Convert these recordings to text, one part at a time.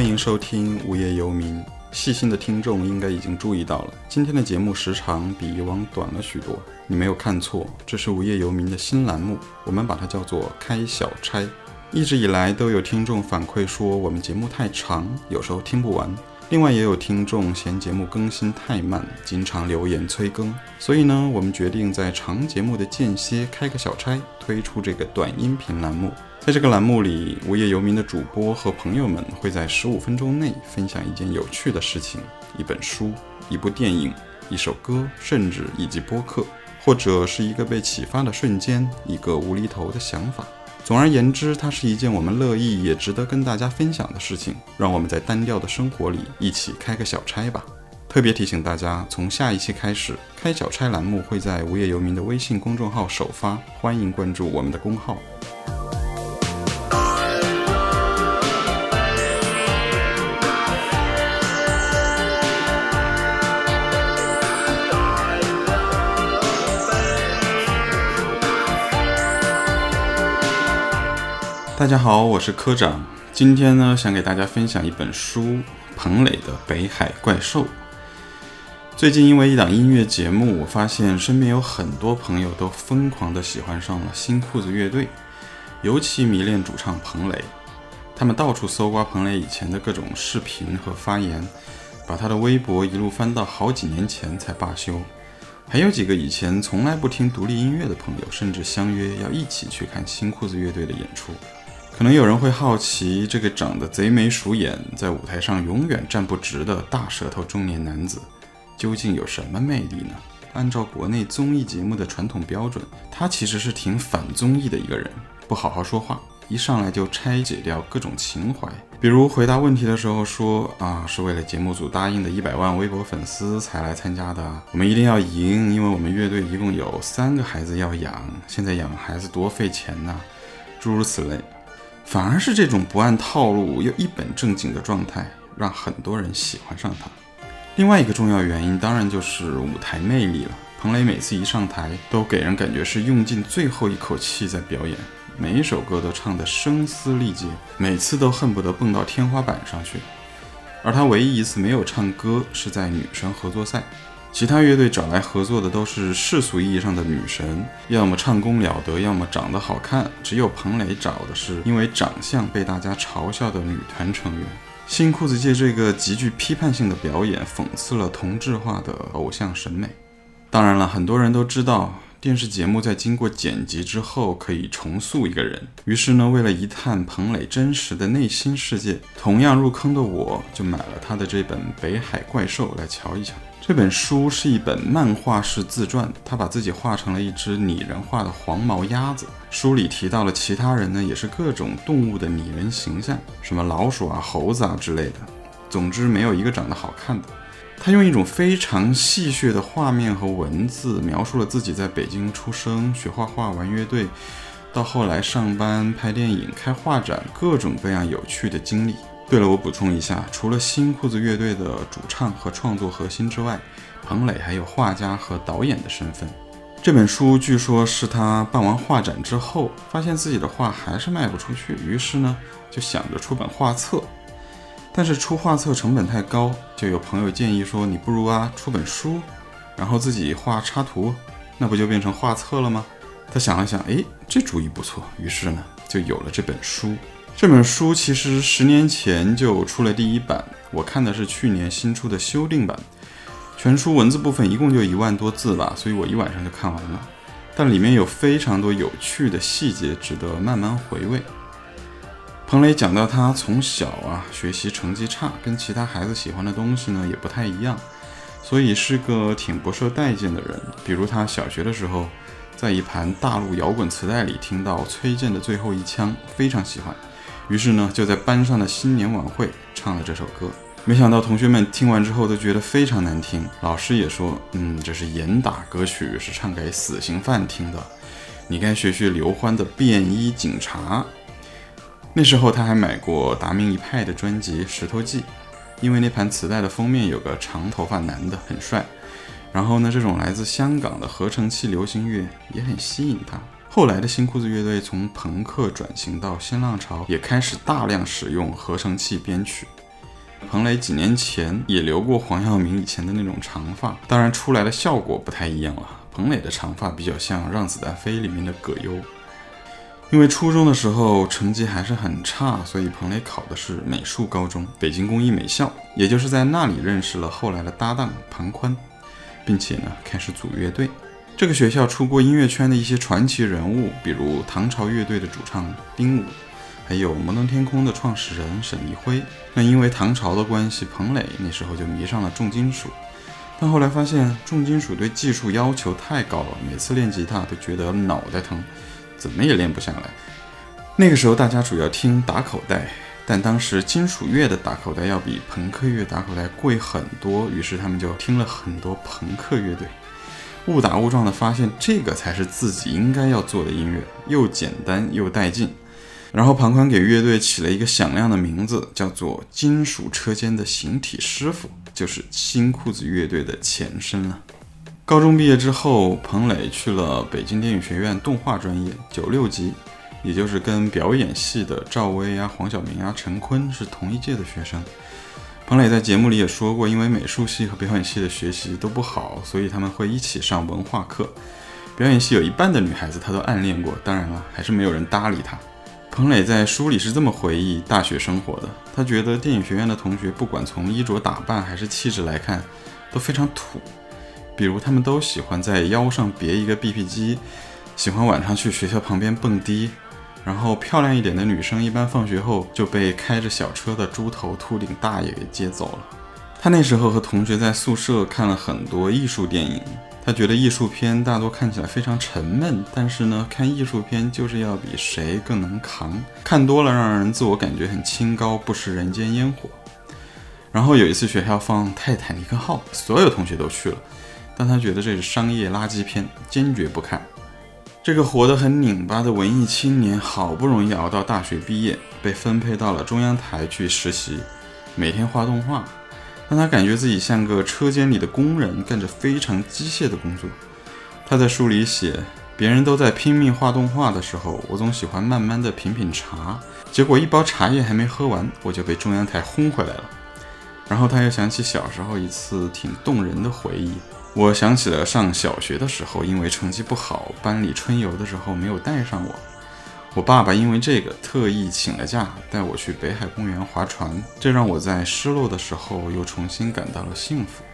欢迎收听《无业游民》。细心的听众应该已经注意到了，今天的节目时长比以往短了许多。你没有看错，这是《无业游民》的新栏目，我们把它叫做“开小差”。一直以来都有听众反馈说我们节目太长，有时候听不完。另外也有听众嫌节目更新太慢，经常留言催更。所以呢，我们决定在长节目的间歇开个小差，推出这个短音频栏目。在这个栏目里，无业游民的主播和朋友们会在十五分钟内分享一件有趣的事情、一本书、一部电影、一首歌，甚至一集播客，或者是一个被启发的瞬间、一个无厘头的想法。总而言之，它是一件我们乐意也值得跟大家分享的事情。让我们在单调的生活里一起开个小差吧。特别提醒大家，从下一期开始，开小差栏目会在无业游民的微信公众号首发，欢迎关注我们的公号。大家好，我是科长。今天呢，想给大家分享一本书，彭磊的《北海怪兽》。最近因为一档音乐节目，我发现身边有很多朋友都疯狂地喜欢上了新裤子乐队，尤其迷恋主唱彭磊。他们到处搜刮彭磊以前的各种视频和发言，把他的微博一路翻到好几年前才罢休。还有几个以前从来不听独立音乐的朋友，甚至相约要一起去看新裤子乐队的演出。可能有人会好奇，这个长得贼眉鼠眼，在舞台上永远站不直的大舌头中年男子，究竟有什么魅力呢？按照国内综艺节目的传统标准，他其实是挺反综艺的一个人，不好好说话，一上来就拆解掉各种情怀。比如回答问题的时候说啊，是为了节目组答应的一百万微博粉丝才来参加的，我们一定要赢，因为我们乐队一共有三个孩子要养，现在养孩子多费钱呐，诸如此类。反而是这种不按套路又一本正经的状态，让很多人喜欢上他。另外一个重要原因，当然就是舞台魅力了。彭磊每次一上台，都给人感觉是用尽最后一口气在表演，每一首歌都唱得声嘶力竭，每次都恨不得蹦到天花板上去。而他唯一一次没有唱歌，是在女生合作赛。其他乐队找来合作的都是世俗意义上的女神，要么唱功了得，要么长得好看。只有彭磊找的是因为长相被大家嘲笑的女团成员。新裤子借这个极具批判性的表演，讽刺了同质化的偶像审美。当然了，很多人都知道，电视节目在经过剪辑之后可以重塑一个人。于是呢，为了一探彭磊真实的内心世界，同样入坑的我就买了他的这本《北海怪兽》来瞧一瞧。这本书是一本漫画式自传，他把自己画成了一只拟人化的黄毛鸭子。书里提到了其他人呢，也是各种动物的拟人形象，什么老鼠啊、猴子啊之类的。总之，没有一个长得好看的。他用一种非常戏谑的画面和文字，描述了自己在北京出生、学画画、玩乐队，到后来上班、拍电影、开画展，各种各样有趣的经历。对了，我补充一下，除了新裤子乐队的主唱和创作核心之外，彭磊还有画家和导演的身份。这本书据说是他办完画展之后，发现自己的画还是卖不出去，于是呢就想着出本画册。但是出画册成本太高，就有朋友建议说：“你不如啊出本书，然后自己画插图，那不就变成画册了吗？”他想了想，哎，这主意不错，于是呢就有了这本书。这本书其实十年前就出了第一版，我看的是去年新出的修订版。全书文字部分一共就一万多字吧，所以我一晚上就看完了。但里面有非常多有趣的细节，值得慢慢回味。彭磊讲到他从小啊学习成绩差，跟其他孩子喜欢的东西呢也不太一样，所以是个挺不受待见的人。比如他小学的时候，在一盘大陆摇滚磁带里听到崔健的最后一枪，非常喜欢。于是呢，就在班上的新年晚会唱了这首歌。没想到同学们听完之后都觉得非常难听，老师也说，嗯，这是严打歌曲，是唱给死刑犯听的。你该学学刘欢的《便衣警察》。那时候他还买过达明一派的专辑《石头记》，因为那盘磁带的封面有个长头发男的，很帅。然后呢，这种来自香港的合成器流行乐也很吸引他。后来的新裤子乐队从朋克转型到新浪潮，也开始大量使用合成器编曲。彭磊几年前也留过黄耀明以前的那种长发，当然出来的效果不太一样了。彭磊的长发比较像《让子弹飞》里面的葛优。因为初中的时候成绩还是很差，所以彭磊考的是美术高中——北京工艺美校，也就是在那里认识了后来的搭档庞宽，并且呢开始组乐队。这个学校出过音乐圈的一些传奇人物，比如唐朝乐队的主唱丁武。还有摩登天空的创始人沈立辉，那因为唐朝的关系，彭磊那时候就迷上了重金属，但后来发现重金属对技术要求太高了，每次练吉他都觉得脑袋疼，怎么也练不下来。那个时候大家主要听打口袋，但当时金属乐的打口袋要比朋克乐打口袋贵很多，于是他们就听了很多朋克乐队，误打误撞的发现这个才是自己应该要做的音乐，又简单又带劲。然后庞宽给乐队起了一个响亮的名字，叫做“金属车间的形体师傅”，就是新裤子乐队的前身了。高中毕业之后，彭磊去了北京电影学院动画专业九六级，也就是跟表演系的赵薇啊、黄晓明啊、陈坤是同一届的学生。彭磊在节目里也说过，因为美术系和表演系的学习都不好，所以他们会一起上文化课。表演系有一半的女孩子他都暗恋过，当然了，还是没有人搭理他。彭磊在书里是这么回忆大学生活的：他觉得电影学院的同学，不管从衣着打扮还是气质来看，都非常土。比如，他们都喜欢在腰上别一个 BP 机，喜欢晚上去学校旁边蹦迪。然后，漂亮一点的女生，一般放学后就被开着小车的猪头秃顶大爷给接走了。他那时候和同学在宿舍看了很多艺术电影。他觉得艺术片大多看起来非常沉闷，但是呢，看艺术片就是要比谁更能扛，看多了让人自我感觉很清高，不食人间烟火。然后有一次学校放《泰坦尼克号》，所有同学都去了，但他觉得这是商业垃圾片，坚决不看。这个活得很拧巴的文艺青年，好不容易熬到大学毕业，被分配到了中央台去实习，每天画动画。让他感觉自己像个车间里的工人，干着非常机械的工作。他在书里写，别人都在拼命画动画的时候，我总喜欢慢慢的品品茶。结果一包茶叶还没喝完，我就被中央台轰回来了。然后他又想起小时候一次挺动人的回忆。我想起了上小学的时候，因为成绩不好，班里春游的时候没有带上我。我爸爸因为这个特意请了假，带我去北海公园划船，这让我在失落的时候又重新感到了幸福。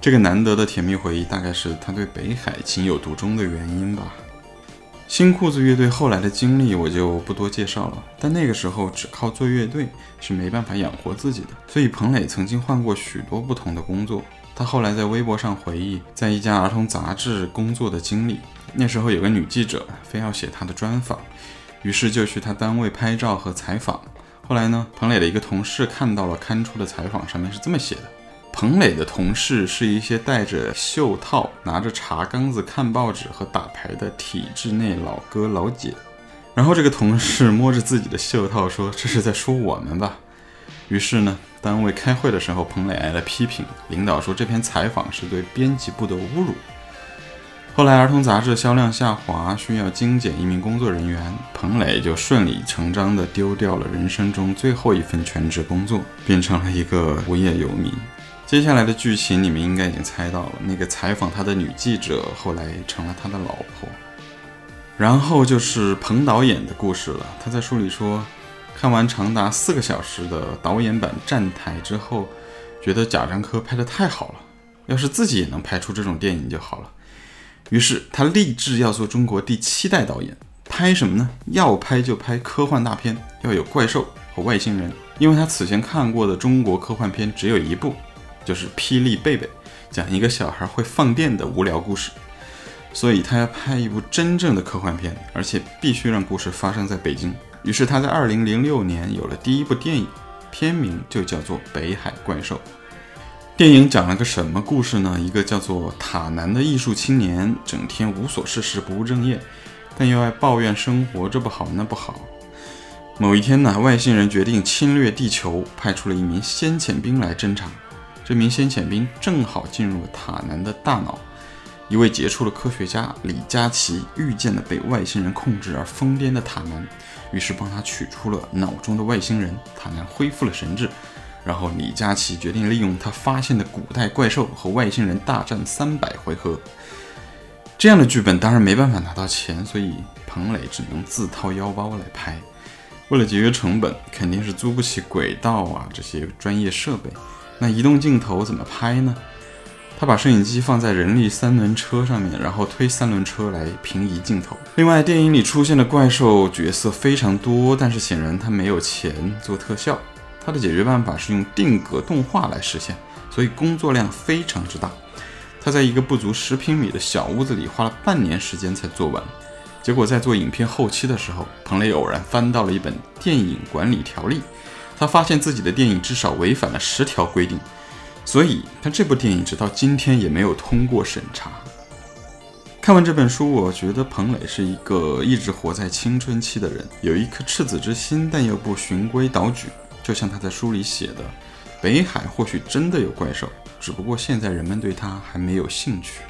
这个难得的甜蜜回忆，大概是他对北海情有独钟的原因吧。新裤子乐队后来的经历我就不多介绍了，但那个时候只靠做乐队是没办法养活自己的，所以彭磊曾经换过许多不同的工作。他后来在微博上回忆在一家儿童杂志工作的经历，那时候有个女记者非要写他的专访。于是就去他单位拍照和采访。后来呢，彭磊的一个同事看到了刊出的采访，上面是这么写的：彭磊的同事是一些戴着袖套、拿着茶缸子看报纸和打牌的体制内老哥老姐。然后这个同事摸着自己的袖套说：“这是在说我们吧？”于是呢，单位开会的时候，彭磊挨了批评，领导说这篇采访是对编辑部的侮辱。后来，儿童杂志销量下滑，需要精简一名工作人员，彭磊就顺理成章地丢掉了人生中最后一份全职工作，变成了一个无业游民。接下来的剧情你们应该已经猜到了，那个采访他的女记者后来成了他的老婆。然后就是彭导演的故事了。他在书里说，看完长达四个小时的导演版站台之后，觉得贾樟柯拍得太好了，要是自己也能拍出这种电影就好了。于是他立志要做中国第七代导演，拍什么呢？要拍就拍科幻大片，要有怪兽和外星人。因为他此前看过的中国科幻片只有一部，就是《霹雳贝贝》，讲一个小孩会放电的无聊故事。所以他要拍一部真正的科幻片，而且必须让故事发生在北京。于是他在二零零六年有了第一部电影，片名就叫做《北海怪兽》。电影讲了个什么故事呢？一个叫做塔南的艺术青年，整天无所事事，不务正业，但又爱抱怨生活，这不好那不好。某一天呢，外星人决定侵略地球，派出了一名先遣兵来侦察。这名先遣兵正好进入了塔南的大脑，一位杰出的科学家李佳琦遇见了被外星人控制而疯癫的塔南，于是帮他取出了脑中的外星人，塔南恢复了神智。然后李佳琦决定利用他发现的古代怪兽和外星人大战三百回合。这样的剧本当然没办法拿到钱，所以彭磊只能自掏腰包来拍。为了节约成本，肯定是租不起轨道啊这些专业设备。那移动镜头怎么拍呢？他把摄影机放在人力三轮车上面，然后推三轮车来平移镜头。另外，电影里出现的怪兽角色非常多，但是显然他没有钱做特效。他的解决办法是用定格动画来实现，所以工作量非常之大。他在一个不足十平米的小屋子里花了半年时间才做完，结果在做影片后期的时候，彭磊偶然翻到了一本电影管理条例，他发现自己的电影至少违反了十条规定，所以他这部电影直到今天也没有通过审查。看完这本书，我觉得彭磊是一个一直活在青春期的人，有一颗赤子之心，但又不循规蹈矩，就像他在书里写的。北海或许真的有怪兽，只不过现在人们对他还没有兴趣。